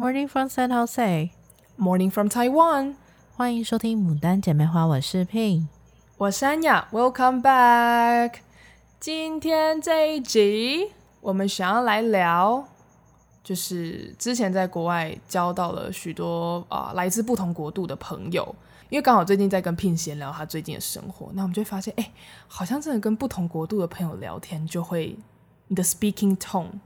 Morning from San Jose. Morning from Taiwan. 欢迎收听《牡丹姐妹花》，我是 Pin，我是安雅。Welcome back。今天这一集，我们想要来聊，就是之前在国外交到了许多啊、呃、来自不同国度的朋友，因为刚好最近在跟 Pin 闲聊他最近的生活，那我们就会发现，哎，好像真的跟不同国度的朋友聊天，就会你的 speaking tone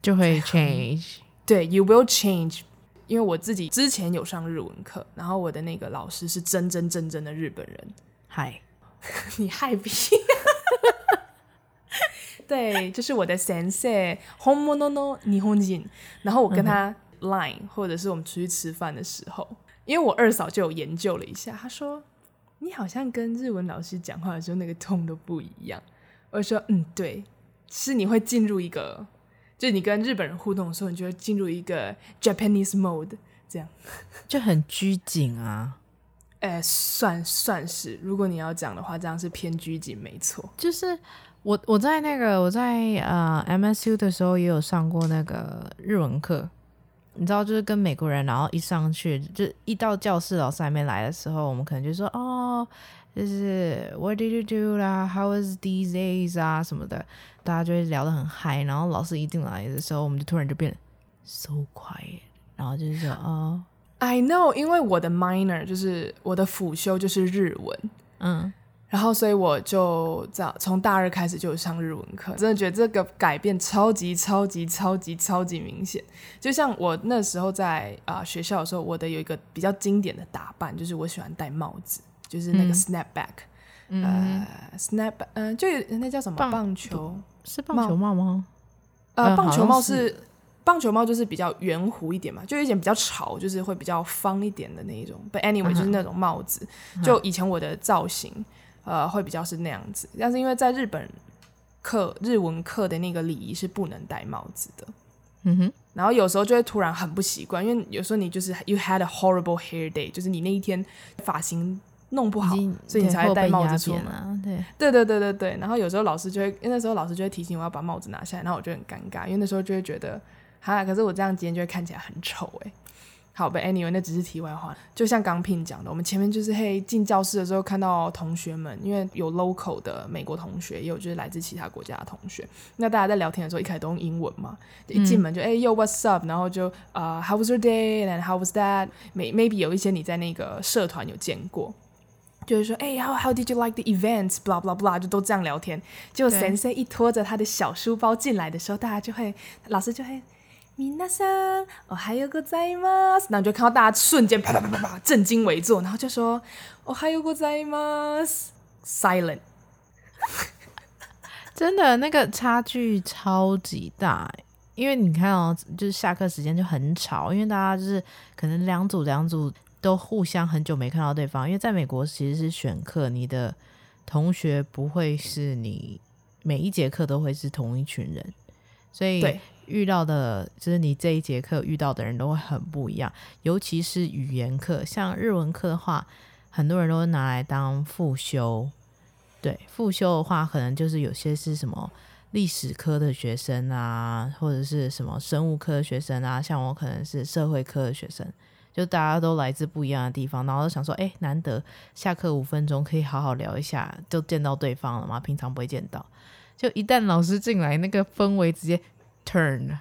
就会 change。对，you will change，因为我自己之前有上日文课，然后我的那个老师是真真正正的日本人。嗨，你嗨比？对，就是我的先生，本物の日本人。然后我跟他 line，、嗯、或者是我们出去吃饭的时候，因为我二嫂就有研究了一下，她说你好像跟日文老师讲话的时候那个 tone 都不一样。我说嗯，对，是你会进入一个。就你跟日本人互动的时候，你就会进入一个 Japanese mode，这样就很拘谨啊。哎、欸，算算是，如果你要讲的话，这样是偏拘谨，没错。就是我我在那个我在呃 MSU 的时候也有上过那个日文课，你知道，就是跟美国人，然后一上去就一到教室老师还没来的时候，我们可能就说哦。就是 What did you do 啦？How was these days 啊什么的，大家就会聊得很嗨。然后老师一进来的时候，我们就突然就变得 so quiet，然后就是说哦，I know，因为我的 minor 就是我的辅修就是日文，嗯，然后所以我就这样从大二开始就上日文课，真的觉得这个改变超级超级超级超级明显。就像我那时候在啊、呃、学校的时候，我的有一个比较经典的打扮，就是我喜欢戴帽子。就是那个 snapback，、嗯、呃、嗯、snap，嗯、呃，就那叫什么棒，棒球？是棒球帽吗？呃，棒球帽是，是棒球帽，就是比较圆弧一点嘛，就有一点比较潮，就是会比较方一点的那一种。But anyway，、嗯、就是那种帽子。就以前我的造型，嗯、呃，会比较是那样子。但是因为在日本课日文课的那个礼仪是不能戴帽子的。嗯哼。然后有时候就会突然很不习惯，因为有时候你就是 you had a horrible hair day，就是你那一天发型。弄不好，所以你才会戴帽子出门啊。对，对对对对对。然后有时候老师就会，因为那时候老师就会提醒我要把帽子拿下来，然后我就很尴尬，因为那时候就会觉得，哈，可是我这样今天就会看起来很丑哎。好吧，anyway，那只是题外话。就像刚 Pin 讲的，我们前面就是嘿进教室的时候看到同学们，因为有 local 的美国同学，也有就是来自其他国家的同学。那大家在聊天的时候，一开始都用英文嘛，一进门就哎、嗯、Yo what's up，然后就呃、uh, How was your day and how was that？Maybe 有一些你在那个社团有见过。就是说，哎、欸、，How how did you like the events？blah blah blah，就都这样聊天。结果先生一拖着他的小书包进来的时候，大家就会，老师就会，皆さん、おはようございます。然后就看到大家瞬间啪啪啪啪啪，正襟危坐，然后就说，おはようございます。Silent。真的，那个差距超级大，因为你看哦，就是下课时间就很吵，因为大家就是可能两组两组。都互相很久没看到对方，因为在美国其实是选课，你的同学不会是你每一节课都会是同一群人，所以 遇到的就是你这一节课遇到的人都会很不一样，尤其是语言课，像日文课的话，很多人都会拿来当副修，对，副修的话可能就是有些是什么历史科的学生啊，或者是什么生物科的学生啊，像我可能是社会科的学生。就大家都来自不一样的地方，然后就想说，哎，难得下课五分钟可以好好聊一下，就见到对方了嘛，平常不会见到。就一旦老师进来，那个氛围直接 turn，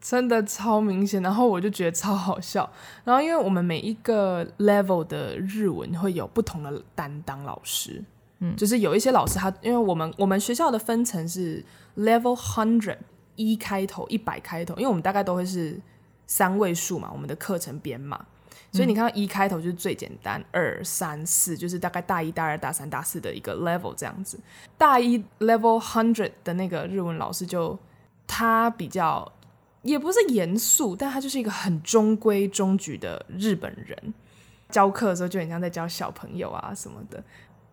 真的超明显。然后我就觉得超好笑。然后因为我们每一个 level 的日文会有不同的担当老师，嗯，就是有一些老师他，因为我们我们学校的分层是 level hundred 一开头一百开头，因为我们大概都会是。三位数嘛，我们的课程编码，所以你看到一开头就是最简单，二三四就是大概大一、大二、大三、大四的一个 level 这样子。大一 level hundred 的那个日文老师就他比较也不是严肃，但他就是一个很中规中矩的日本人，教课的时候就很像在教小朋友啊什么的。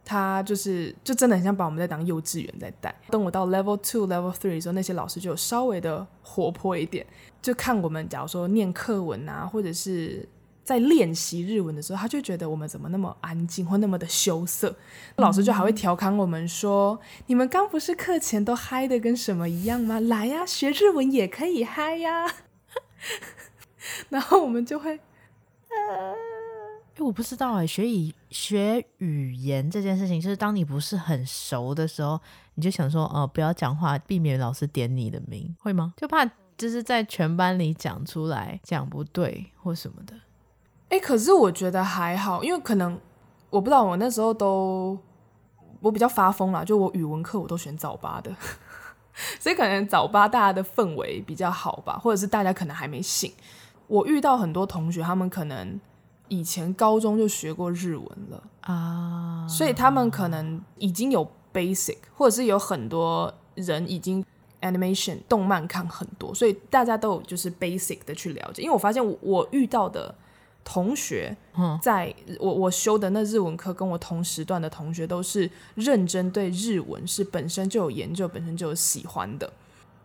他就是就真的很像把我们在当幼稚园在带。等我到 level two、level three 的时候，那些老师就稍微的活泼一点，就看我们，假如说念课文啊，或者是在练习日文的时候，他就觉得我们怎么那么安静或那么的羞涩。老师就还会调侃我们说：“嗯、你们刚不是课前都嗨的跟什么一样吗？来呀，学日文也可以嗨呀。”然后我们就会，呃，哎，我不知道哎，学语学语言这件事情，就是当你不是很熟的时候，你就想说，哦、呃，不要讲话，避免老师点你的名，会吗？就怕就是在全班里讲出来讲不对或什么的。哎，可是我觉得还好，因为可能我不知道，我那时候都我比较发疯啦，就我语文课我都选早八的。所以可能早八大家的氛围比较好吧，或者是大家可能还没醒。我遇到很多同学，他们可能以前高中就学过日文了啊，所以他们可能已经有 basic，或者是有很多人已经 animation 动漫看很多，所以大家都有就是 basic 的去了解。因为我发现我，我遇到的。同学，在我我修的那日文课，跟我同时段的同学都是认真对日文是本身就有研究，本身就有喜欢的，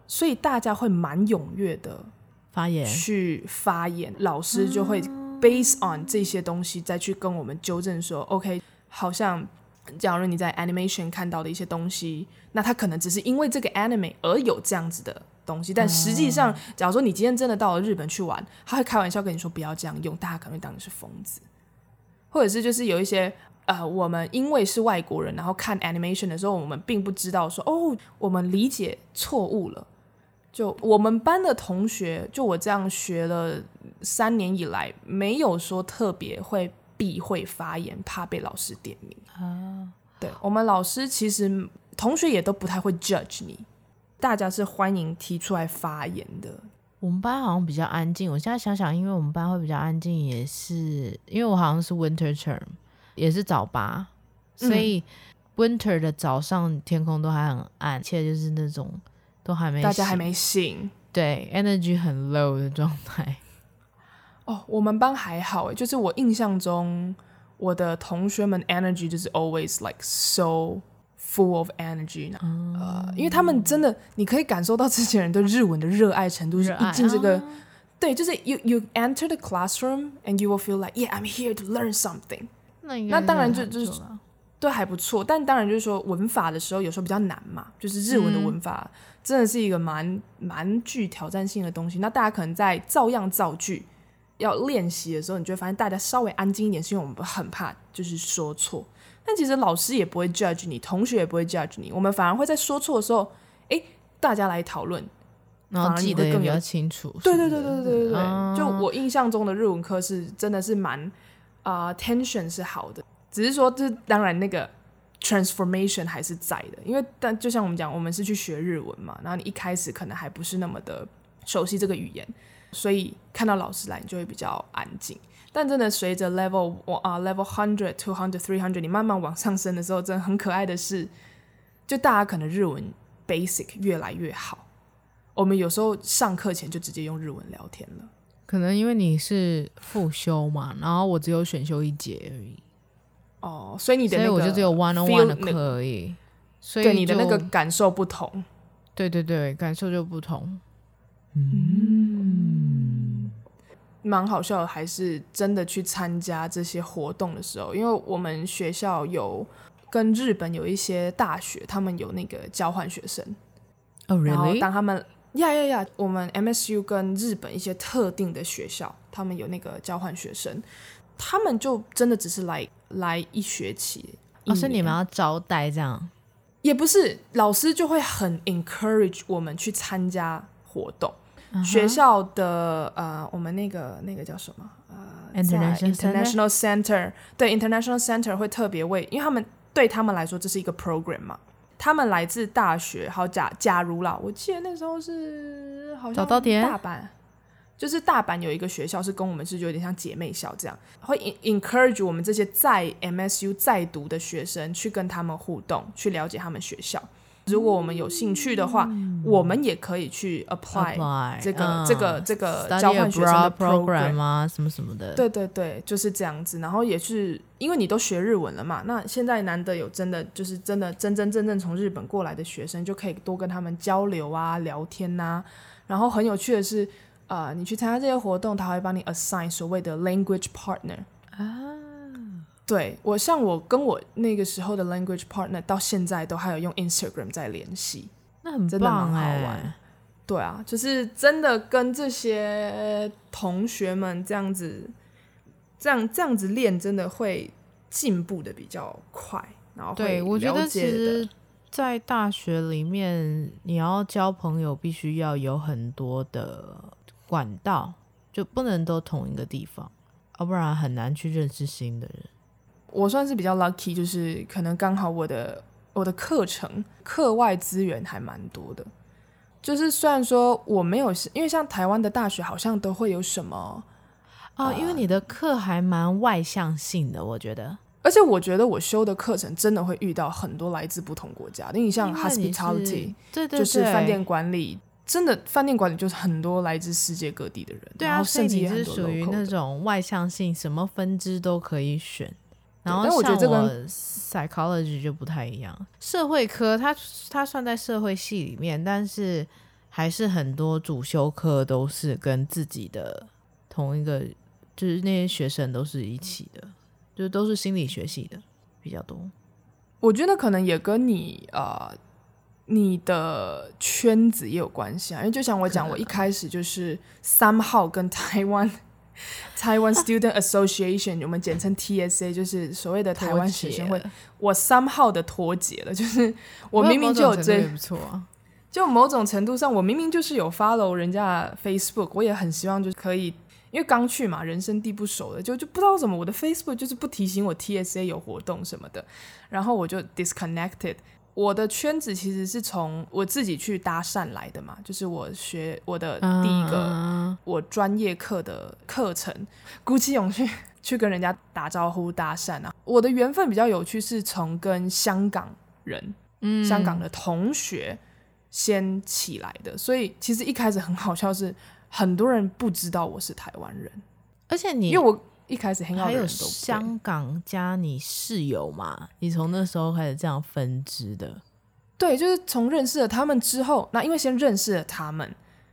所以大家会蛮踊跃的发言。去发言，老师就会 base on 这些东西再去跟我们纠正说，OK，好像假如你在 animation 看到的一些东西，那他可能只是因为这个 anime 而有这样子的。东西，但实际上，假如说你今天真的到了日本去玩，他会开玩笑跟你说不要这样用，大家可能会当你是疯子，或者是就是有一些呃，我们因为是外国人，然后看 animation 的时候，我们并不知道说哦，我们理解错误了。就我们班的同学，就我这样学了三年以来，没有说特别会避讳发言，怕被老师点名啊。对，我们老师其实同学也都不太会 judge 你。大家是欢迎提出来发言的。我们班好像比较安静。我现在想想，因为我们班会比较安静，也是因为我好像是 winter term，也是早八，所以 winter 的早上天空都还很暗，而且就是那种都还没大家还没醒，对，energy 很 low 的状态。哦，我们班还好诶，就是我印象中我的同学们 energy 就是 always like so。Full of energy 呢、嗯，呃，因为他们真的，你可以感受到这些人对日文的热爱程度。是一进这个，对，就是 you you enter the classroom and you will feel like yeah I'm here to learn something。那那当然就就是对还不错，但当然就是说文法的时候有时候比较难嘛，就是日文的文法真的是一个蛮蛮具挑战性的东西。那大家可能在照样造句要练习的时候，你就会发现大家稍微安静一点，是因为我们很怕就是说错。但其实老师也不会 judge 你，同学也不会 judge 你，我们反而会在说错的时候，哎，大家来讨论，然后记得更比较清楚。对对对对对对对，嗯、就我印象中的日文课是真的是蛮啊、呃、tension 是好的，只是说这当然那个 transformation 还是在的，因为但就像我们讲，我们是去学日文嘛，然后你一开始可能还不是那么的熟悉这个语言，所以看到老师来，你就会比较安静。但真的随着 level 啊、uh, level hundred two hundred three hundred 你慢慢往上升的时候，真的很可爱的是，就大家可能日文 basic 越来越好。我们有时候上课前就直接用日文聊天了。可能因为你是复修嘛，然后我只有选修一节而已。哦，所以你的那个我就只有 one on one 的课而已。所以你的那个感受不同。对对对，感受就不同。嗯。蛮好笑的，还是真的去参加这些活动的时候，因为我们学校有跟日本有一些大学，他们有那个交换学生。哦，really？然后当他们呀呀呀，我们 MSU 跟日本一些特定的学校，他们有那个交换学生，他们就真的只是来来一学期。哦，是你们要招待这样？也不是，老师就会很 encourage 我们去参加活动。学校的呃，我们那个那个叫什么呃，International International Center，对，International Center 会特别为，因为他们对他们来说这是一个 program 嘛。他们来自大学，好假假如啦，我记得那时候是好像大阪，就是大阪有一个学校是跟我们是就有点像姐妹校这样，会 encourage 我们这些在 MSU 在读的学生去跟他们互动，去了解他们学校。如果我们有兴趣的话，嗯、我们也可以去 apply, 这个、嗯、这个这个交换学生的 program 啊，什么什么的。对对对，就是这样子。然后也是因为你都学日文了嘛，那现在难得有真的就是真的真真正正从日本过来的学生，就可以多跟他们交流啊、聊天呐、啊。然后很有趣的是，呃，你去参加这些活动，他会帮你 assign 所谓的 language partner 啊。对，我像我跟我那个时候的 language partner 到现在都还有用 Instagram 在联系，那很棒，真的蛮好玩。对啊，就是真的跟这些同学们这样子，这样这样子练，真的会进步的比较快。然后对，我觉得其实，在大学里面，你要交朋友，必须要有很多的管道，就不能都同一个地方，要不然很难去认识新的人。我算是比较 lucky，就是可能刚好我的我的课程课外资源还蛮多的。就是虽然说我没有，因为像台湾的大学好像都会有什么哦，呃、因为你的课还蛮外向性的，我觉得。而且我觉得我修的课程真的会遇到很多来自不同国家的，因为像 hospitality，对对对，就是饭店管理，真的饭店管理就是很多来自世界各地的人。对啊，然后甚至你是属于那种外向性，什么分支都可以选。然后但我觉得这个 psychology 就不太一样，社会科它它算在社会系里面，但是还是很多主修课都是跟自己的同一个，就是那些学生都是一起的，就都是心理学系的比较多。我觉得可能也跟你呃你的圈子也有关系啊，因为就像我讲，我一开始就是 somehow 跟台湾。台湾 Student Association，我们简称 TSA，就是所谓的台湾学生会。我 somehow 的脱节了，就是我明明就有追，不错啊。就某种程度上，我明明就是有 follow 人家 Facebook，我也很希望就是可以，因为刚去嘛，人生地不熟的，就就不知道怎么我的 Facebook 就是不提醒我 TSA 有活动什么的，然后我就 disconnected。我的圈子其实是从我自己去搭讪来的嘛，就是我学我的第一个我专业课的课程，鼓起勇气 去跟人家打招呼搭讪啊。我的缘分比较有趣，是从跟香港人、嗯、香港的同学先起来的，所以其实一开始很好笑，是很多人不知道我是台湾人，而且你因为我。一开始还有香港加你室友嘛？你从那时候开始这样分支的？对，就是从认识了他们之后，那因为先认识了他们，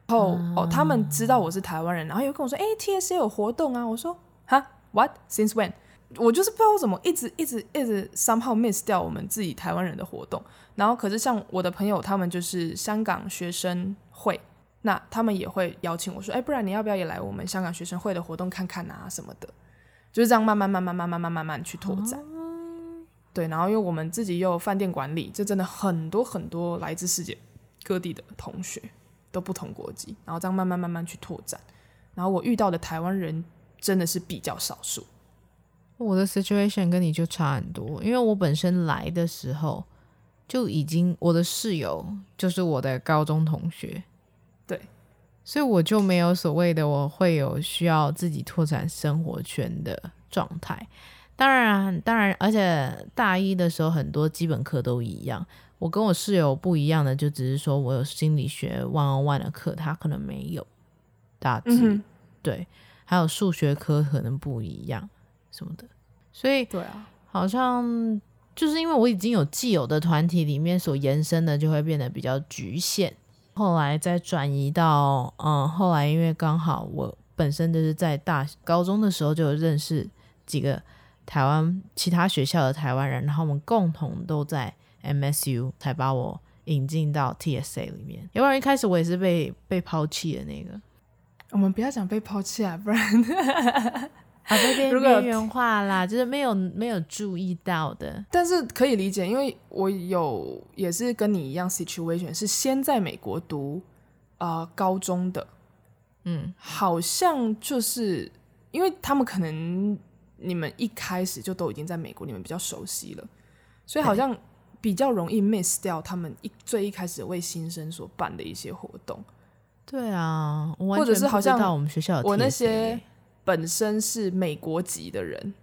然后、嗯、哦，他们知道我是台湾人，然后又跟我说：“哎，TSA 有活动啊！”我说：“哈，What？Since when？” 我就是不知道怎么一直一直一直 somehow miss 掉我们自己台湾人的活动。然后可是像我的朋友，他们就是香港学生会，那他们也会邀请我说：“哎，不然你要不要也来我们香港学生会的活动看看啊什么的？”就是这样慢慢慢慢慢慢慢慢慢去拓展，嗯、对，然后因为我们自己又有饭店管理，这真的很多很多来自世界各地的同学，都不同国籍，然后这样慢慢慢慢去拓展，然后我遇到的台湾人真的是比较少数。我的 situation 跟你就差很多，因为我本身来的时候就已经我的室友就是我的高中同学，对。所以我就没有所谓的我会有需要自己拓展生活圈的状态。当然，当然，而且大一的时候很多基本课都一样。我跟我室友不一样的，就只是说我有心理学 one on one 的课，他可能没有。大致、嗯、对，还有数学科可能不一样什么的。所以对啊，好像就是因为我已经有既有的团体里面所延伸的，就会变得比较局限。后来再转移到，嗯，后来因为刚好我本身就是在大高中的时候就认识几个台湾其他学校的台湾人，然后我们共同都在 MSU，才把我引进到 TSA 里面。要不然一开始我也是被被抛弃的那个。我们不要讲被抛弃啊，不然。啊，被 边缘化啦，就是没有没有注意到的，但是可以理解，因为我有也是跟你一样 situation，是先在美国读啊、呃、高中的，嗯，好像就是因为他们可能你们一开始就都已经在美国，你们比较熟悉了，所以好像比较容易 miss 掉他们一最一开始为新生所办的一些活动。对啊，或者是好像我们学校我那些。本身是美国籍的人，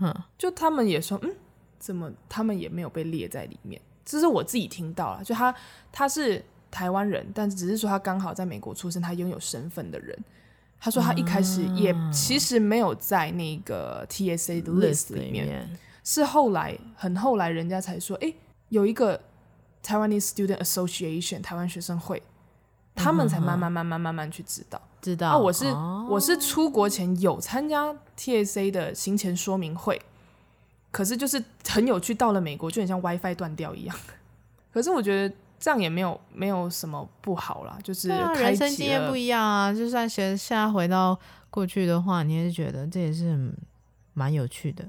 嗯，就他们也说，嗯，怎么他们也没有被列在里面？这是我自己听到了，就他他是台湾人，但只是说他刚好在美国出生，他拥有身份的人。他说他一开始也其实没有在那个 TSA 的 list 里面，是后来很后来人家才说，哎，有一个 Taiwanese Student Association 台湾学生会，他们才慢慢慢慢慢慢去知道。知道，啊，我是、哦、我是出国前有参加 TSA 的行前说明会，可是就是很有趣，到了美国就很像 WiFi 断掉一样。可是我觉得这样也没有没有什么不好啦，就是人生经验不一样啊。就算现现在回到过去的话，你也是觉得这也是蛮有趣的。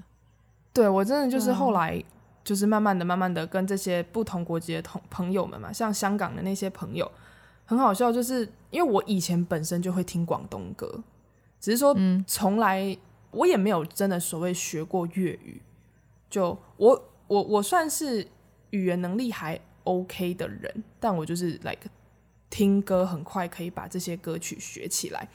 对，我真的就是后来就是慢慢的、慢慢的跟这些不同国籍的同朋友们嘛，像香港的那些朋友，很好笑，就是因为我以前本身就会听广东歌，只是说从来我也没有真的所谓学过粤语，就我我我算是。语言能力还 OK 的人，但我就是 like 听歌很快可以把这些歌曲学起来，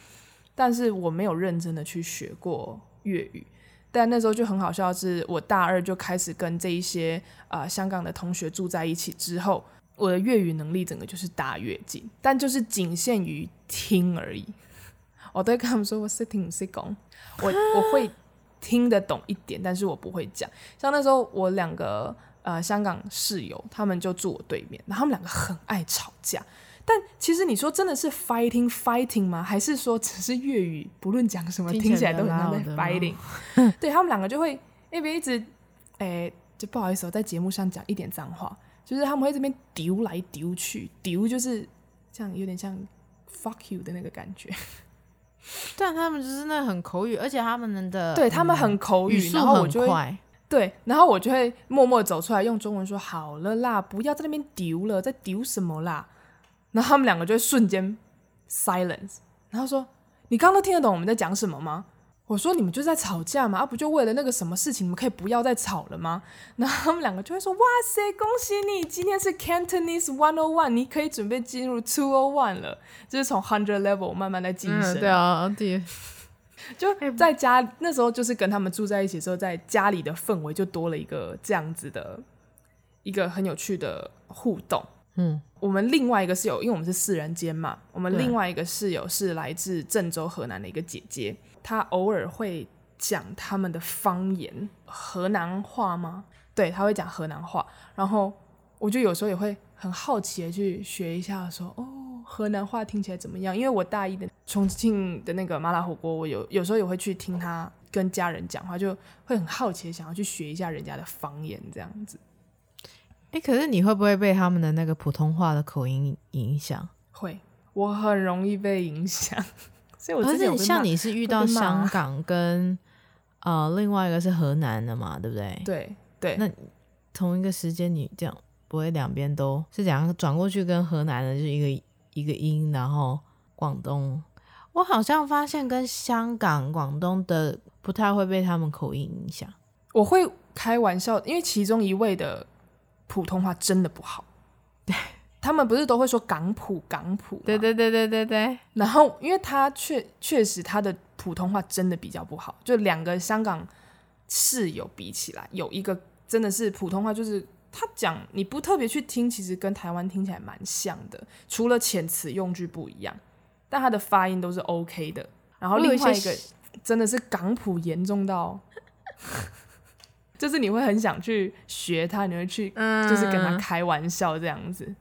但是我没有认真的去学过粤语。但那时候就很好笑，是我大二就开始跟这一些啊、呃、香港的同学住在一起之后，我的粤语能力整个就是大跃进，但就是仅限于听而已。我都会跟他们说，我是听不是讲，我我会听得懂一点，但是我不会讲。像那时候我两个。呃，香港室友他们就住我对面，然后他们两个很爱吵架。但其实你说真的是 fighting fighting 吗？还是说只是粤语不论讲什么听起来都很像在 fighting？对，他们两个就会那边一直，诶、欸，就不好意思，我在节目上讲一点脏话，就是他们会这边丢来丢去，丢就是这样有点像 fuck you 的那个感觉。但他们就是那很口语，而且他们的对他们很口语，然后我就会。对，然后我就会默默走出来，用中文说：“好了啦，不要在那边丢了，在丢什么啦？”然后他们两个就会瞬间 silence，然后说：“你刚刚都听得懂我们在讲什么吗？”我说：“你们就在吵架嘛，啊，不就为了那个什么事情，你们可以不要再吵了吗？”然后他们两个就会说：“哇塞，恭喜你，今天是 Cantonese One O One，你可以准备进入 Two O One 了，就是从 Hundred Level 慢慢的晋升。嗯”对啊，对。就在家那时候，就是跟他们住在一起的时候，在家里的氛围就多了一个这样子的一个很有趣的互动。嗯，我们另外一个室友，因为我们是四人间嘛，我们另外一个室友是来自郑州河南的一个姐姐，她偶尔会讲他们的方言，河南话吗？对，他会讲河南话，然后我就有时候也会很好奇的去学一下，说哦。河南话听起来怎么样？因为我大一的重庆的那个麻辣火锅，我有有时候也会去听他跟家人讲话，就会很好奇，想要去学一下人家的方言这样子。哎、欸，可是你会不会被他们的那个普通话的口音影响？会，我很容易被影响。所以我之前，而且像你是遇到香港跟呃另外一个是河南的嘛，对不对？对对。那同一个时间你这样不会两边都是怎样转过去跟河南的就一个。一个音，然后广东，我好像发现跟香港、广东的不太会被他们口音影响。我会开玩笑，因为其中一位的普通话真的不好。对，他们不是都会说港普、港普？对对对对对对。然后，因为他确确实他的普通话真的比较不好，就两个香港室友比起来，有一个真的是普通话就是。他讲你不特别去听，其实跟台湾听起来蛮像的，除了遣词用句不一样，但他的发音都是 OK 的。然后另外一个真的是港普严重到，就是你会很想去学他，你会去就是跟他开玩笑这样子，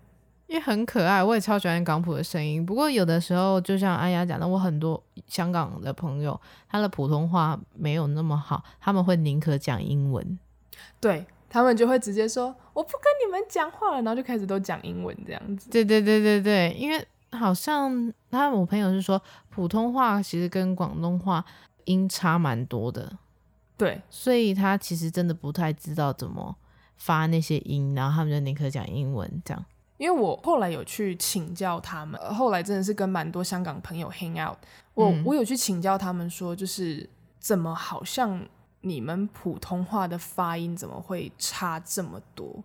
因为很可爱。我也超喜欢港普的声音，不过有的时候就像安雅讲的，我很多香港的朋友，他的普通话没有那么好，他们会宁可讲英文。对。他们就会直接说：“我不跟你们讲话了。”然后就开始都讲英文这样子。对对对对对，因为好像他我朋友是说，普通话其实跟广东话音差蛮多的。对，所以他其实真的不太知道怎么发那些音，然后他们就宁可讲英文这样。因为我后来有去请教他们，后来真的是跟蛮多香港朋友 hang out，我、嗯、我有去请教他们说，就是怎么好像。你们普通话的发音怎么会差这么多？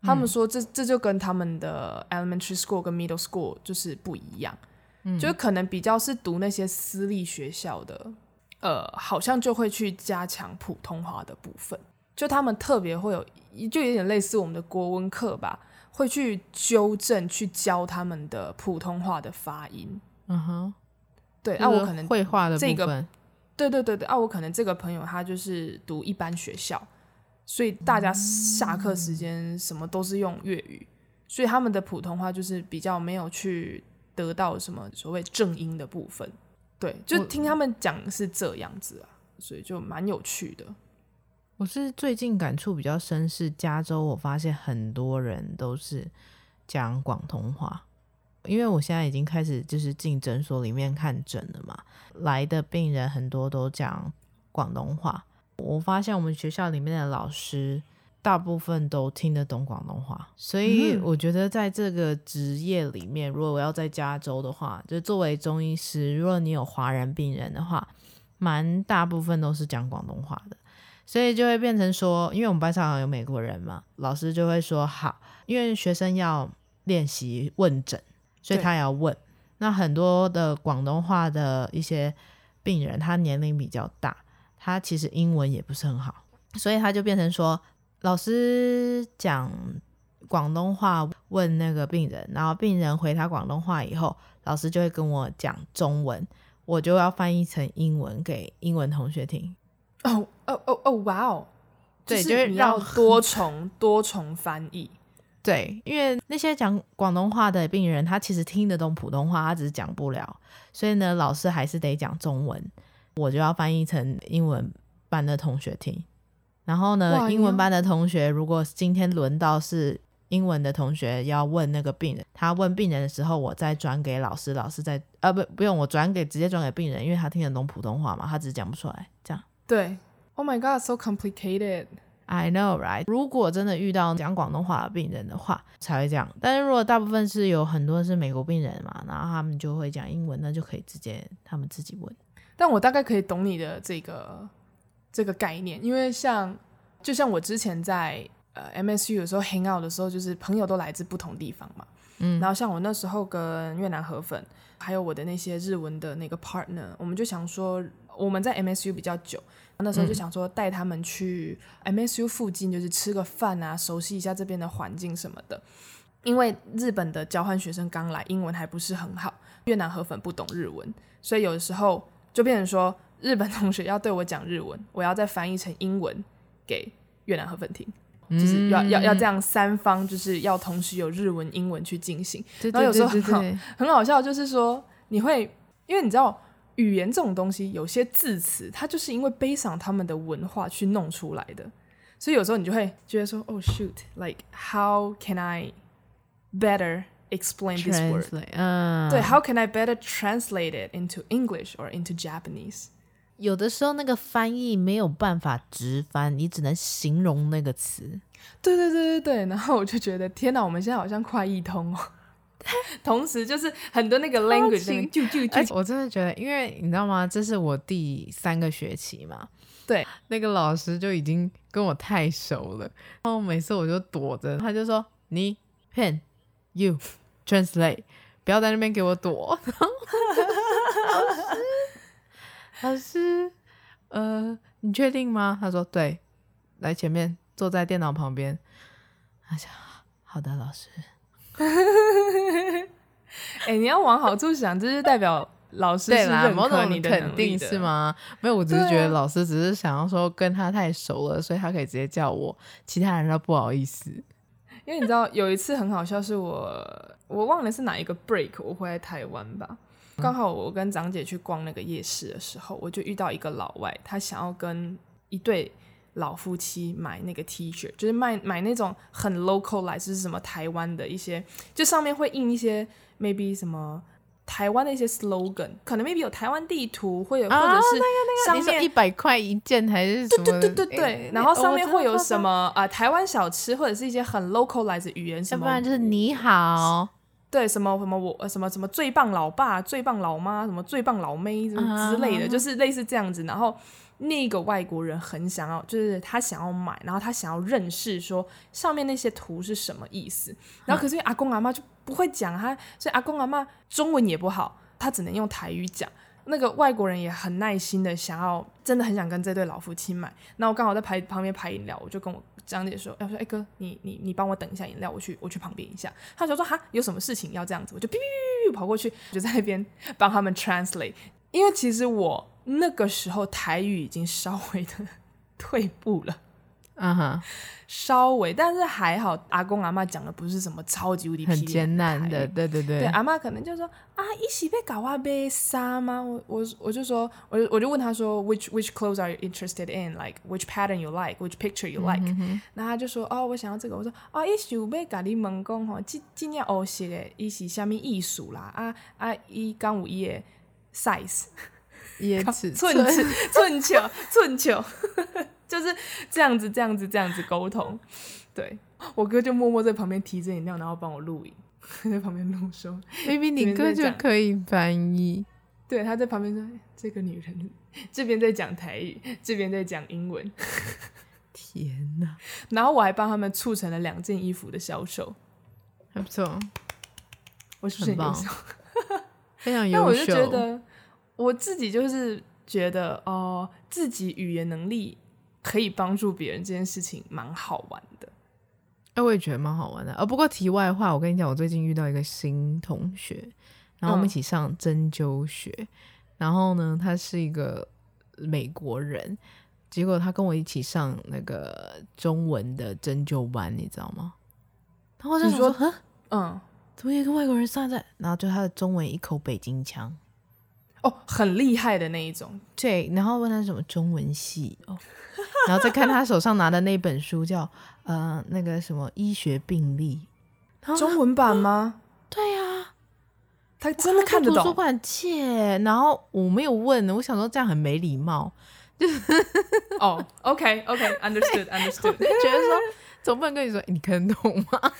他们说这这就跟他们的 elementary school 跟 middle school 就是不一样，嗯，就可能比较是读那些私立学校的，呃，好像就会去加强普通话的部分，就他们特别会有，就有点类似我们的国文课吧，会去纠正、去教他们的普通话的发音。嗯哼，对，那我可能绘画的这个。对对对对啊！我可能这个朋友他就是读一般学校，所以大家下课时间什么都是用粤语，所以他们的普通话就是比较没有去得到什么所谓正音的部分。对，就听他们讲是这样子啊，所以就蛮有趣的。我是最近感触比较深是加州，我发现很多人都是讲广东话，因为我现在已经开始就是进诊所里面看诊了嘛，来的病人很多都讲广东话。我发现我们学校里面的老师大部分都听得懂广东话，所以我觉得在这个职业里面，如果我要在加州的话，就作为中医师，如果你有华人病人的话，蛮大部分都是讲广东话的。所以就会变成说，因为我们班上有美国人嘛，老师就会说好，因为学生要练习问诊，所以他也要问。那很多的广东话的一些病人，他年龄比较大，他其实英文也不是很好，所以他就变成说，老师讲广东话问那个病人，然后病人回他广东话以后，老师就会跟我讲中文，我就要翻译成英文给英文同学听。哦哦哦哦，哇哦！对，就是你要多重多重翻译。对，因为那些讲广东话的病人，他其实听得懂普通话，他只是讲不了，所以呢，老师还是得讲中文，我就要翻译成英文班的同学听。然后呢，英文班的同学，如果今天轮到是英文的同学要问那个病人，他问病人的时候，我再转给老师，老师再呃不不用我转给直接转给病人，因为他听得懂普通话嘛，他只是讲不出来，这样。对，Oh my God，so complicated。I know, right？如果真的遇到讲广东话的病人的话，才会这样。但是如果大部分是有很多是美国病人嘛，然后他们就会讲英文，那就可以直接他们自己问。但我大概可以懂你的这个这个概念，因为像就像我之前在呃 MSU 有时候 hang out 的时候，就是朋友都来自不同地方嘛。嗯，然后像我那时候跟越南河粉，还有我的那些日文的那个 partner，我们就想说。我们在 MSU 比较久，那时候就想说带他们去 MSU 附近，就是吃个饭啊，熟悉一下这边的环境什么的。因为日本的交换学生刚来，英文还不是很好，越南河粉不懂日文，所以有的时候就变成说，日本同学要对我讲日文，我要再翻译成英文给越南河粉听，就是要要要这样三方就是要同时有日文、英文去进行。然后有时候很好很好笑，就是说你会因为你知道。语言这种东西，有些字词它就是因为悲伤他们的文化去弄出来的，所以有时候你就会觉得说，哦，shoot，like how can I better explain this word？嗯，对，how can I better translate it into English or into Japanese？有的时候那个翻译没有办法直翻，你只能形容那个词。对对对对对，然后我就觉得，天哪，我们现在好像快译通哦。同时，就是很多那个 language，就就就，我真的觉得，因为你知道吗？这是我第三个学期嘛。对，那个老师就已经跟我太熟了，然后每次我就躲着，他就说：“你 pen you translate，不要在那边给我躲。”老师，老师，呃，你确定吗？他说：“对，来前面坐在电脑旁边。”他说：“好的，老师。” 哎、欸，你要往好处想，这是代表老师是认可你的肯定是吗？没有，我只是觉得老师只是想要说跟他太熟了，所以他可以直接叫我，其他人都不好意思。因为你知道有一次很好笑，是我我忘了是哪一个 break，我回来台湾吧，刚好我跟长姐去逛那个夜市的时候，我就遇到一个老外，他想要跟一对。老夫妻买那个 T 恤，就是卖买那种很 localize，就是什么台湾的一些，就上面会印一些 maybe 什么台湾的一些 slogan，可能 maybe 有台湾地图，会有或者是上面、哦那个那个、一百块一件还是什么？对对对对对。然后上面会有什么啊、呃？台湾小吃或者是一些很 localize 语言，什么？要不然就是你好，对什么什么我什么什么最棒老爸、最棒老妈、什么最棒老妹之类的，就是类似这样子，然后。那个外国人很想要，就是他想要买，然后他想要认识，说上面那些图是什么意思。然后可是阿公阿妈就不会讲他，所以阿公阿妈中文也不好，他只能用台语讲。那个外国人也很耐心的想要，真的很想跟这对老夫妻买。那我刚好在排旁边排饮料，我就跟我张姐说：“要说哎哥，你你你帮我等一下饮料，我去我去旁边一下。”他就说：“哈，有什么事情要这样子？”我就哔哔哔跑过去，就在那边帮他们 translate。因为其实我。那个时候台语已经稍微的退步了，嗯哼，稍微，但是还好，阿公阿妈讲的不是什么超级无敌很艰难的，对对对。对阿妈可能就说啊，一起被搞啊被杀吗？我我我就说，我就我就问他说，which which clothes are you interested in? Like which pattern you like? Which picture you like? 然后、他就说哦，我想要这个。我说哦，一起被搞你问讲吼，今今年欧式的，伊是虾米艺术啦？啊啊，伊刚有伊的 size，也尺寸尺寸球 寸球。就是这样子，这样子，这样子沟通。对，我哥就默默在旁边提着饮料，然后帮我录影，在旁边录说：“baby，你哥就可以翻译。”对，他在旁边说：“这个女人这边在讲台语，这边在讲英文。”天哪！然后我还帮他们促成了两件衣服的销售，还不错。我是不是很优秀？非常优秀。那我就觉得，我自己就是觉得哦、呃，自己语言能力。可以帮助别人这件事情蛮好玩的，哎，我也觉得蛮好玩的。呃，不过题外话，我跟你讲，我最近遇到一个新同学，然后我们一起上针灸学，嗯、然后呢，他是一个美国人，结果他跟我一起上那个中文的针灸班，你知道吗？然后我就说，说嗯，怎么一个外国人上在，然后就他的中文一口北京腔，哦，很厉害的那一种，对，然后问他什么中文系哦。然后再看他手上拿的那本书叫，叫呃那个什么医学病历，中文版吗？对呀、啊，他真的看得懂。图书馆借，然后我没有问，我想说这样很没礼貌。哦、oh,，OK OK，understood，understood，觉得说总不能跟你说、欸、你看得懂吗？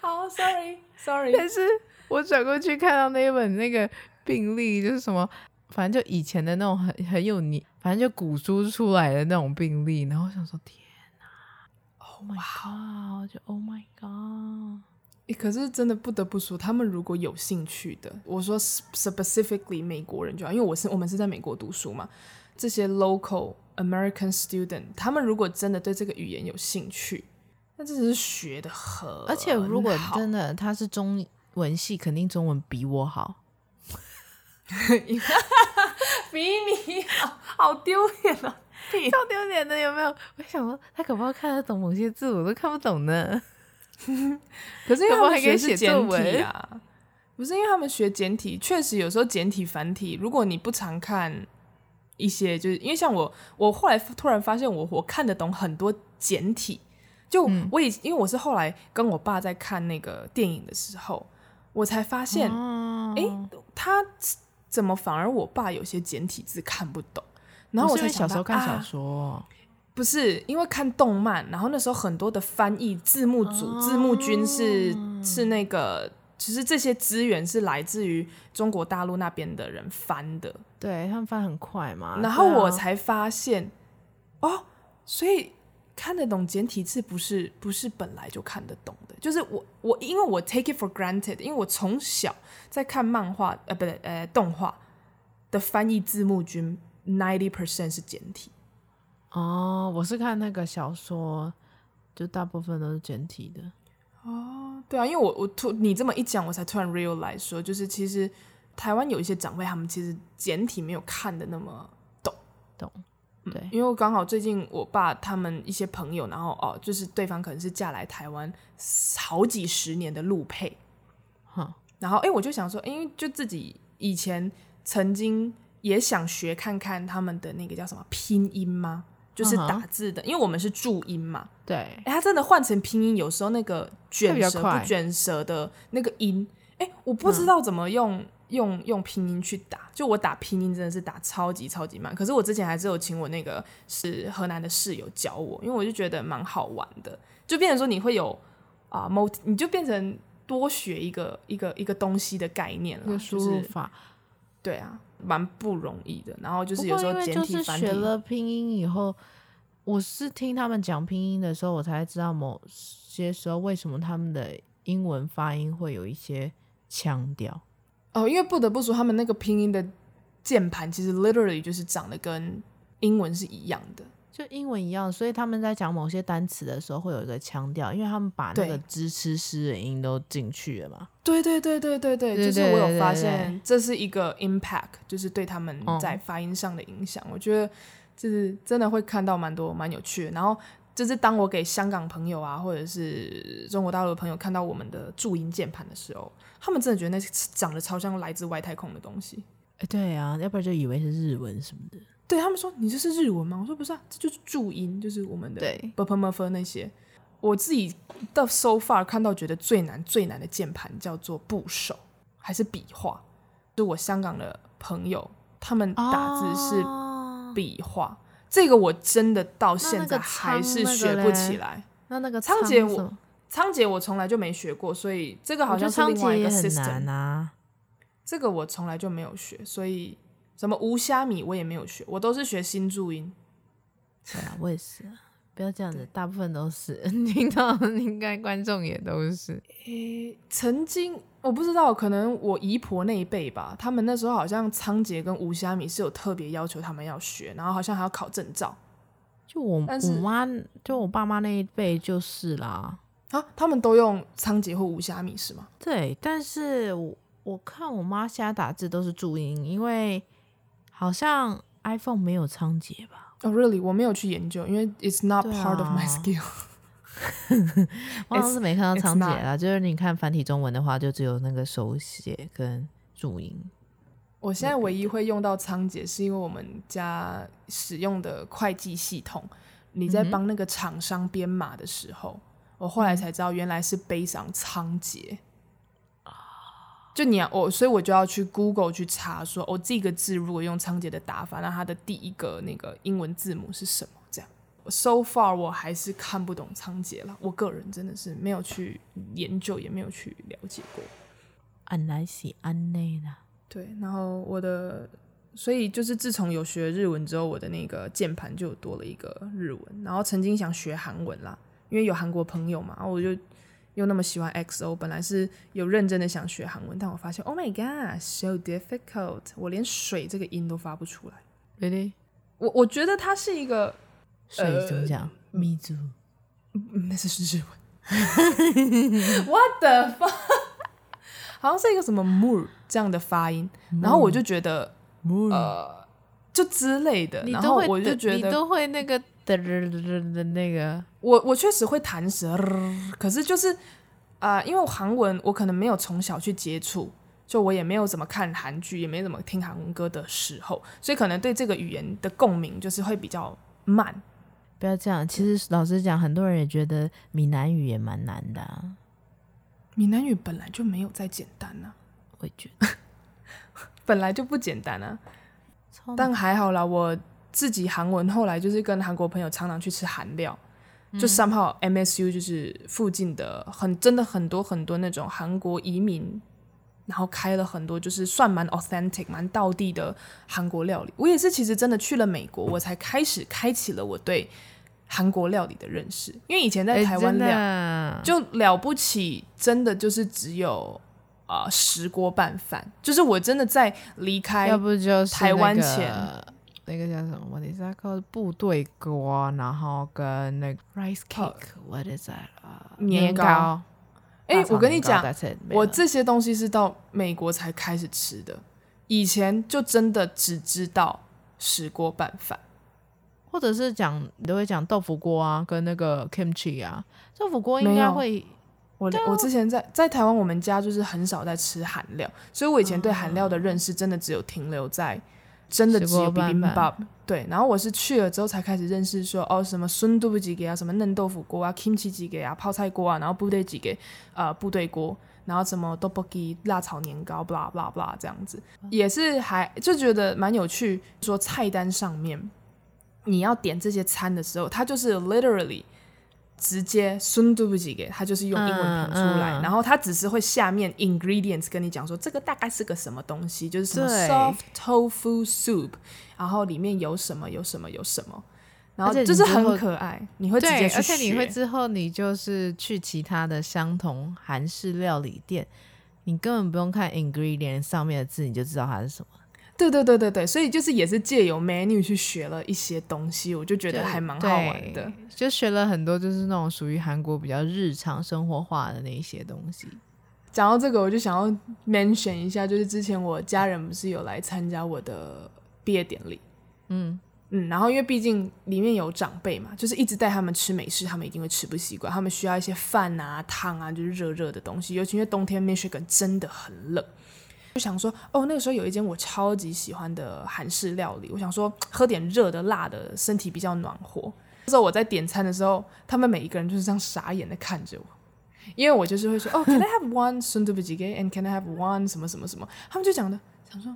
好，sorry，sorry，但是我转过去看到那一本那个病历，就是什么。反正就以前的那种很很有你，反正就古书出来的那种病例，然后我想说天哪，Oh my god，就 Oh my god，欸，可是真的不得不说，他们如果有兴趣的，我说 specifically 美国人就好，因为我是我们是在美国读书嘛，这些 local American student，他们如果真的对这个语言有兴趣，那真的是学的很，而且如果真的他是中文系，肯定中文比我好。比你好，好丢脸啊！超丢脸的，有没有？我想说，他可不可以看得懂某些字，我都看不懂呢。可是因为他们学是简体啊，不是因为他们学简体，确实有时候简体繁体，如果你不常看一些，就是因为像我，我后来突然发现我，我我看得懂很多简体。就我以、嗯、因为我是后来跟我爸在看那个电影的时候，我才发现，哎、他。怎么反而我爸有些简体字看不懂？然后我才小时候看小说，啊，不是因为看动漫，然后那时候很多的翻译字幕组、哦、字幕君是是那个，其实这些资源是来自于中国大陆那边的人翻的，对他们翻很快嘛。然后我才发现，啊、哦，所以。看得懂简体字不是不是本来就看得懂的，就是我我因为我 take it for granted，因为我从小在看漫画呃不对呃动画的翻译字幕君 ninety percent 是简体。哦，我是看那个小说，就大部分都是简体的。哦，对啊，因为我我突你这么一讲，我才突然 realize 说，就是其实台湾有一些长辈他们其实简体没有看的那么懂懂。对，因为刚好最近我爸他们一些朋友，然后哦，就是对方可能是嫁来台湾好几十年的陆配，哼，然后哎，我就想说，因为就自己以前曾经也想学看看他们的那个叫什么拼音吗？就是打字的，因为我们是注音嘛，对，哎，他真的换成拼音，有时候那个卷舌不卷舌的那个音，哎，我不知道怎么用。嗯用用拼音去打，就我打拼音真的是打超级超级慢。可是我之前还是有请我那个是河南的室友教我，因为我就觉得蛮好玩的，就变成说你会有啊，multi，你就变成多学一个一个一个东西的概念了，输入法。对啊，蛮不容易的。然后就是有时候简体繁体。学了拼音以后，我是听他们讲拼音的时候，我才知道某些时候为什么他们的英文发音会有一些腔调。哦，因为不得不说，他们那个拼音的键盘其实 literally 就是长得跟英文是一样的，就英文一样，所以他们在讲某些单词的时候会有一个腔调，因为他们把那个支吃诗的音都进去了嘛。对对对对对对，就是我有发现这是一个 impact，就是对他们在发音上的影响。我觉得就是真的会看到蛮多蛮有趣的。然后就是当我给香港朋友啊或者是中国大陆的朋友看到我们的注音键盘的时候他们真的觉得那些长得超像来自外太空的东西。诶对啊要不然就以为是日文什么的。对他们说你这是日文吗？我说不是啊这就是注音就是我们的对。Per permaform 那些。我自己到 so far 看到觉得最难最难的键盘叫做部首还是笔画。就我香港的朋友他们打字是笔画这个我真的到现在还是学不起来。那那个仓颉我仓颉我从来就没学过，所以这个好像是另外一个 system 啊。这个我从来就没有学，所以什么无虾米我也没有学，我都是学新注音。对啊，我也是。不要这样子，大部分都是 听到，应该观众也都是。诶，曾经我不知道，可能我姨婆那一辈吧，他们那时候好像仓颉跟无虾米是有特别要求他们要学，然后好像还要考证照。就我我妈，就我爸妈那一辈就是啦。啊，他们都用仓颉或无虾米是吗？对，但是我我看我妈现在打字都是注音，因为好像 iPhone 没有仓颉吧。哦、oh，really？我没有去研究，因为 it's not part of my skill。我倒是没看到仓颉啦，就是你看繁体中文的话，就只有那个手写跟注音。我现在唯一会用到仓颉，是因为我们家使用的会计系统，你在帮那个厂商编码的时候，嗯、我后来才知道原来是背上仓頡。就你要我，所以我就要去 Google 去查说，说哦，这个字如果用仓颉的打法，那它的第一个那个英文字母是什么？这样，so far 我还是看不懂仓颉了。我个人真的是没有去研究，也没有去了解过。安来是安内啦。对，然后我的，所以就是自从有学日文之后，我的那个键盘就多了一个日文。然后曾经想学韩文啦，因为有韩国朋友嘛，我就。又那么喜欢 XO，本来是有认真的想学韩文，但我发现，Oh my God，so difficult，我连水这个音都发不出来。Really？我我觉得它是一个水怎么讲？米族、嗯，那是日文。What the fuck？好像是一个什么 “mu” 这样的发音，然后我就觉得，mu 呃，就之类的，然后我就觉得你都会那个。的的那个，我我确实会弹舌，可是就是啊、呃，因为韩文我可能没有从小去接触，就我也没有怎么看韩剧，也没怎么听韩文歌的时候，所以可能对这个语言的共鸣就是会比较慢。不要这样，其实老实讲，很多人也觉得闽南语也蛮难的、啊。闽南语本来就没有再简单了、啊，我也觉得 本来就不简单啊。但还好啦，我。自己韩文后来就是跟韩国朋友常常去吃韩料，嗯、就 somehow MSU 就是附近的很真的很多很多那种韩国移民，然后开了很多就是算蛮 authentic 蛮道地的韩国料理。我也是其实真的去了美国，我才开始开启了我对韩国料理的认识。因为以前在台湾料、欸、就了不起，真的就是只有啊、呃、石锅拌饭，就是我真的在离开台湾前。那个叫什么？What is that called？部队锅，然后跟那个 rice cake，What is that？年糕。哎，我跟你讲，我这些东西是到美国才开始吃的，以前就真的只知道石锅拌饭，或者是讲你都会讲豆腐锅啊，跟那个 kimchi 啊。豆腐锅应该会，我我之前在在台湾，我们家就是很少在吃韩料，所以我以前对韩料的认识真的只有停留在。真的只有 bibimbap 对，然后我是去了之后才开始认识说哦什么孙都不几给啊，什么嫩豆腐锅啊，kimchi 几给啊，泡菜锅啊，然后部队几给呃部队锅，然后什么 tteokbokki 辣炒年糕，blah blah blah 这样子，也是还就觉得蛮有趣。说菜单上面你要点这些餐的时候，它就是 literally。直接 soon 对不起给他就是用英文拼出来。然后他只是会下面 ingredients 跟你讲说这个大概是个什么东西就是什么 soft tofu soup 然后里面有什么有什么有什么。然后这就是很可爱你会直接而且你会之后你就是去其他的相同韩式料理店你根本不用看 ingredients 上面的字你就知道它是什么。对对对对对，所以就是也是借由 menu 去学了一些东西，我就觉得还蛮好玩的，就学了很多就是那种属于韩国比较日常生活化的那一些东西。讲到这个，我就想要 mention 一下，就是之前我家人不是有来参加我的毕业典礼，嗯，嗯，然后因为毕竟里面有长辈嘛，就是一直带他们吃美式，他们一定会吃不习惯，他们需要一些饭啊、汤啊，就是热热的东西。尤其因为冬天 Michigan 真的很冷，就想说，哦，那个时候有一间我超级喜欢的韩式料理，我想说 喝点热的、辣的，身体比较暖和。那时候我在点餐的时候，他们每一个人就是这样傻眼的看着我，因为我就是会说，哦，Can I have one sundubujigae and Can I have one 什么什么什么？他们就讲的，想说，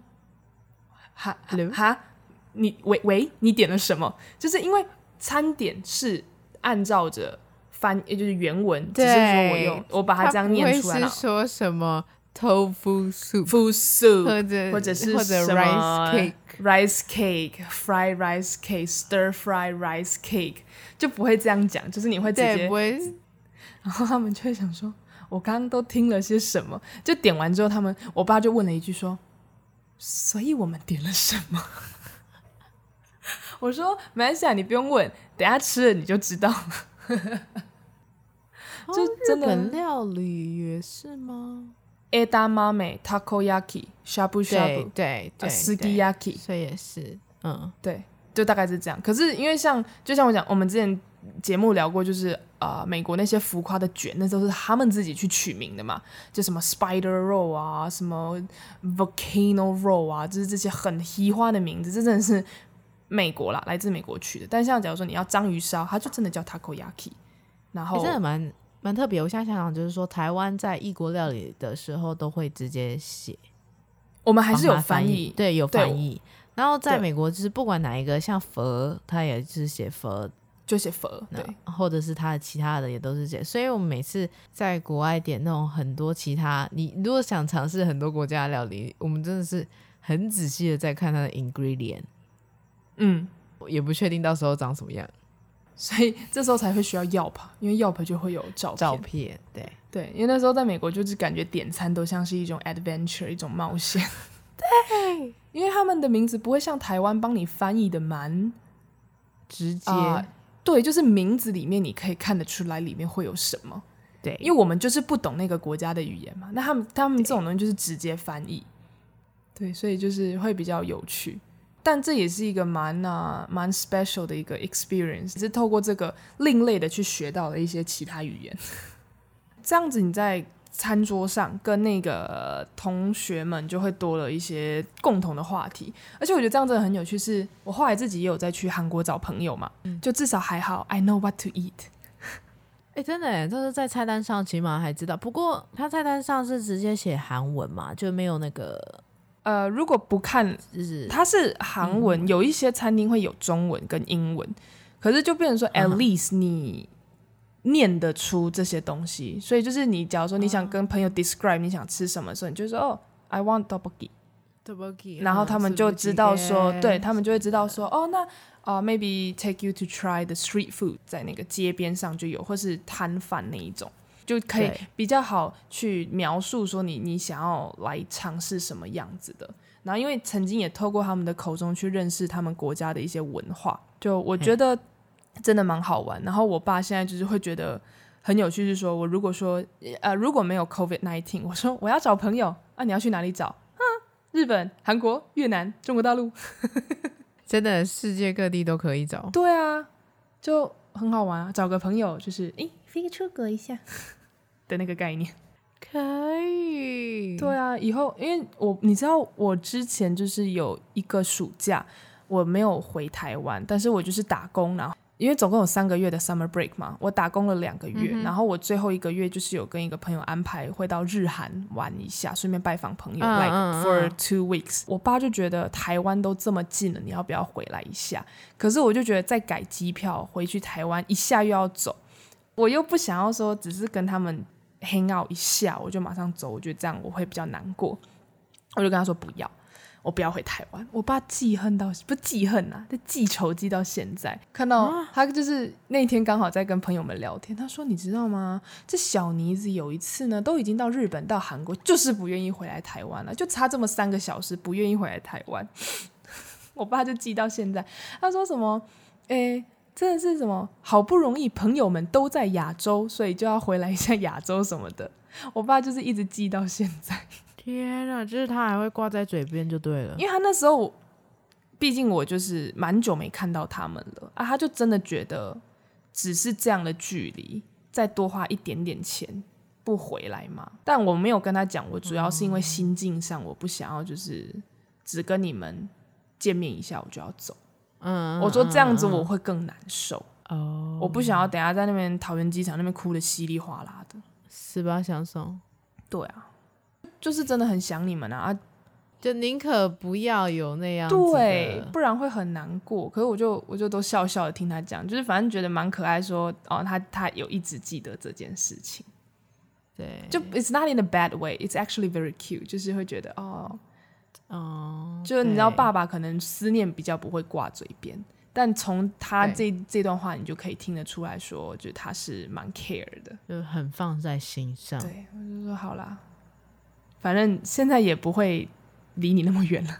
哈，Hello，哈。你喂喂，你点了什么？就是因为餐点是按照着翻，也就是原文，只是说我用我把它这样念出来了。是说什么 tofu soup，或者或者是或者 rice cake，rice cake，fried rice cake，stir fried rice cake，就不会这样讲，就是你会直接，然后他们就会想说，我刚刚都听了些什么？就点完之后，他们我爸就问了一句说，所以我们点了什么？我说没关系啊，你不用问，等下吃了你就知道了。就真的日本料理也是吗？Edamame Takoyaki Shabu Shabu 对对 Sukiyaki 所以也是嗯对，就大概是这样。可是因为像就像我讲，我们之前节目聊过，就是啊、呃，美国那些浮夸的卷，那都是他们自己去取名的嘛，就什么 Spider Roll 啊，什么 Volcano Roll 啊，就是这些很奇花的名字，这真的是。美国啦，来自美国取的。但像假如说你要章鱼烧，它就真的叫 takoyaki。然后、欸、真的蛮蛮特别。我现在想想，就是说台湾在异国料理的时候都会直接写，我们还是有翻译，对，有翻译。然后在美国，就是不管哪一个，像佛，他也是写佛，就写佛，对，或者是他的其他的也都是写。所以我们每次在国外点那种很多其他，你如果想尝试很多国家的料理，我们真的是很仔细的在看它的 ingredient。嗯，我也不确定到时候长什么样，所以这时候才会需要 Yelp，因为 Yelp 就会有照片。照片，对对，因为那时候在美国就是感觉点餐都像是一种 adventure，一种冒险。对，因为他们的名字不会像台湾帮你翻译的蛮直接。呃，对，就是名字里面你可以看得出来里面会有什么。对，因为我们就是不懂那个国家的语言嘛，那他们他们这种东西就是直接翻译。对，对，所以就是会比较有趣。但这也是一个蛮啊蛮 special 的一个 experience，是透过这个另类的去学到了一些其他语言。这样子你在餐桌上跟那个同学们就会多了一些共同的话题，而且我觉得这样真的很有趣。是我后来自己也有在去韩国找朋友嘛，嗯、就至少还好，I know what to eat。哎、欸，真的，就是在菜单上起码还知道。不过他菜单上是直接写韩文嘛，就没有那个。呃，如果不看，就是它是韩文，嗯、有一些餐厅会有中文跟英文，可是就变成说，at least 你念得出这些东西，嗯、所以就是你假如说你想跟朋友 describe 你想吃什么的时候，你就说哦，I want tteokbokki，tteokbokki，然后他们就知道说，嗯、对他们就会知道说，哦，那啊、呃、maybe take you to try the street food，在那个街边上就有，或是摊贩那一种。就可以比较好去描述说你你想要来尝试什么样子的，然后因为曾经也透过他们的口中去认识他们国家的一些文化，就我觉得真的蛮好玩。然后我爸现在就是会觉得很有趣，是说我如果说呃如果没有 COVID nineteen，我说我要找朋友啊，你要去哪里找啊？日本、韩国、越南、中国大陆，真的世界各地都可以找。对啊，就很好玩啊，找个朋友就是诶，飞个出国一下。的那个概念，可以。对啊，以后因为我你知道，我之前就是有一个暑假我没有回台湾，但是我就是打工，然后因为总共有三个月的 summer break 嘛，我打工了两个月，嗯、然后我最后一个月就是有跟一个朋友安排会到日韩玩一下，顺便拜访朋友、嗯、，like for two weeks。我爸就觉得台湾都这么近了，你要不要回来一下？可是我就觉得再改机票回去台湾一下又要走，我又不想要说只是跟他们。Hang out 一下，我就马上走。我觉得这样我会比较难过，我就跟他说不要，我不要回台湾。我爸记恨到不记恨啊，他记仇记到现在。看到他就是那天刚好在跟朋友们聊天，他说你知道吗？这小妮子有一次呢，都已经到日本到韩国，就是不愿意回来台湾了，就差这么三个小时，不愿意回来台湾。我爸就记到现在，他说什么？诶。真的是什么？好不容易朋友们都在亚洲，所以就要回来一下亚洲什么的。我爸就是一直记到现在。天啊，就是他还会挂在嘴边就对了。因为他那时候毕竟我就是蛮久没看到他们了啊，他就真的觉得只是这样的距离，再多花一点点钱不回来嘛。但我没有跟他讲，我主要是因为心境上，我不想要就是只跟你们见面一下我就要走。嗯，我说这样子我会更难受。哦，我不想要等下在那边桃园机场那边哭的稀里哗啦的，是吧，小松？对啊，就是真的很想你们啊。就宁可不要有那样，对，不然会很难过。可是我就我就都笑笑的听他讲，就是反正觉得蛮可爱說，说哦，他他有一直记得这件事情。对，就 It's not in a bad way, it's actually very cute。就是会觉得哦哦，就是你知道爸爸可能思念比较不会挂嘴边，但从他这这段话你就可以听得出来说，就他是蛮 care 的，就很放在心上。对，我就说好啦，反正现在也不会。离你那么远了。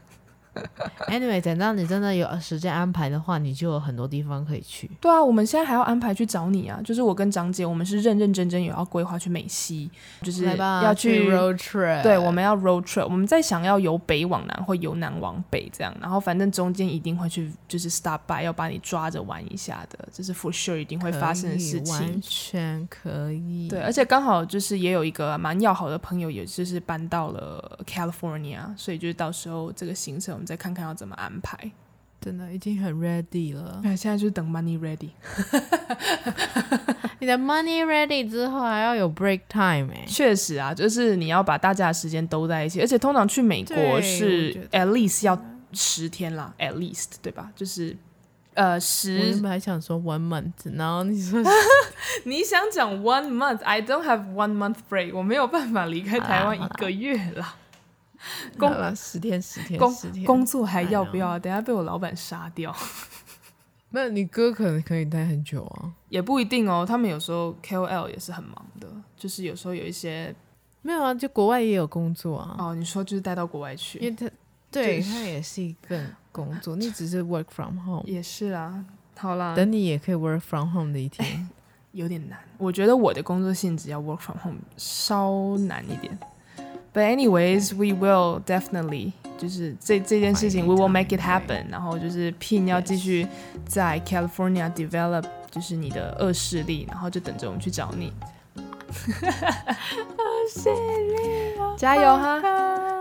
Anyway，等到你真的有时间安排的话，你就有很多地方可以去。对啊，我们现在还要安排去找你啊！就是我跟张姐，我们是认认真真有要规划去美西，就是要去，去 road trip。对，我们要 road trip。我们在想要由北往南或由南往北这样，然后反正中间一定会去，就是 stop by，要把你抓着玩一下的，这是 for sure 一定会发生的事情。完全可以。对，而且刚好就是也有一个蛮要好的朋友，也就是搬到了 California，所以就是到时候这个行程我们再看看要怎么安。排真的已经很 ready 了，哎，现在就是等 money ready。你的 money ready 之后还要有 break time 哎，确实啊，就是你要把大家的时间都在一起，而且通常去美国是 at least 要十天啦，at least 对吧？就是呃十，我原本还想说 one month，然后你说 你想讲 one month，I don't have one month break，我没有办法离开台湾一个月了。工了十天十天工十天，工作还要不要？等下被我老板杀掉。那你哥可能可以待很久啊，也不一定哦。他们有时候 KOL 也是很忙的，就是有时候有一些没有啊，就国外也有工作啊。哦，你说就是带到国外去，因为他对他也是一个工作，你只是 work from home 也是啊。好啦，等你也可以 work from home 的一天，有点难。我觉得我的工作性质要 work from home 稍难一点。But anyways, we will definitely 就是这这件事情，we will make it happen。然后就是 Pin 要继续在 California develop，就是你的恶势力，然后就等着我们去找你。恶势力，加油哈，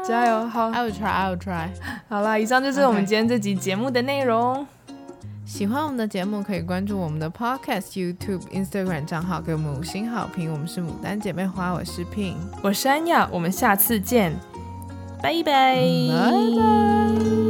加油！好，I will try, I will try。好啦，以上就是我们今天这集节目的内容。喜欢我们的节目，可以关注我们的 Podcast、YouTube、Instagram 账号，给我们五星好评。我们是牡丹姐妹花，我是 Pin，我是安雅，我们下次见，拜拜，拜拜。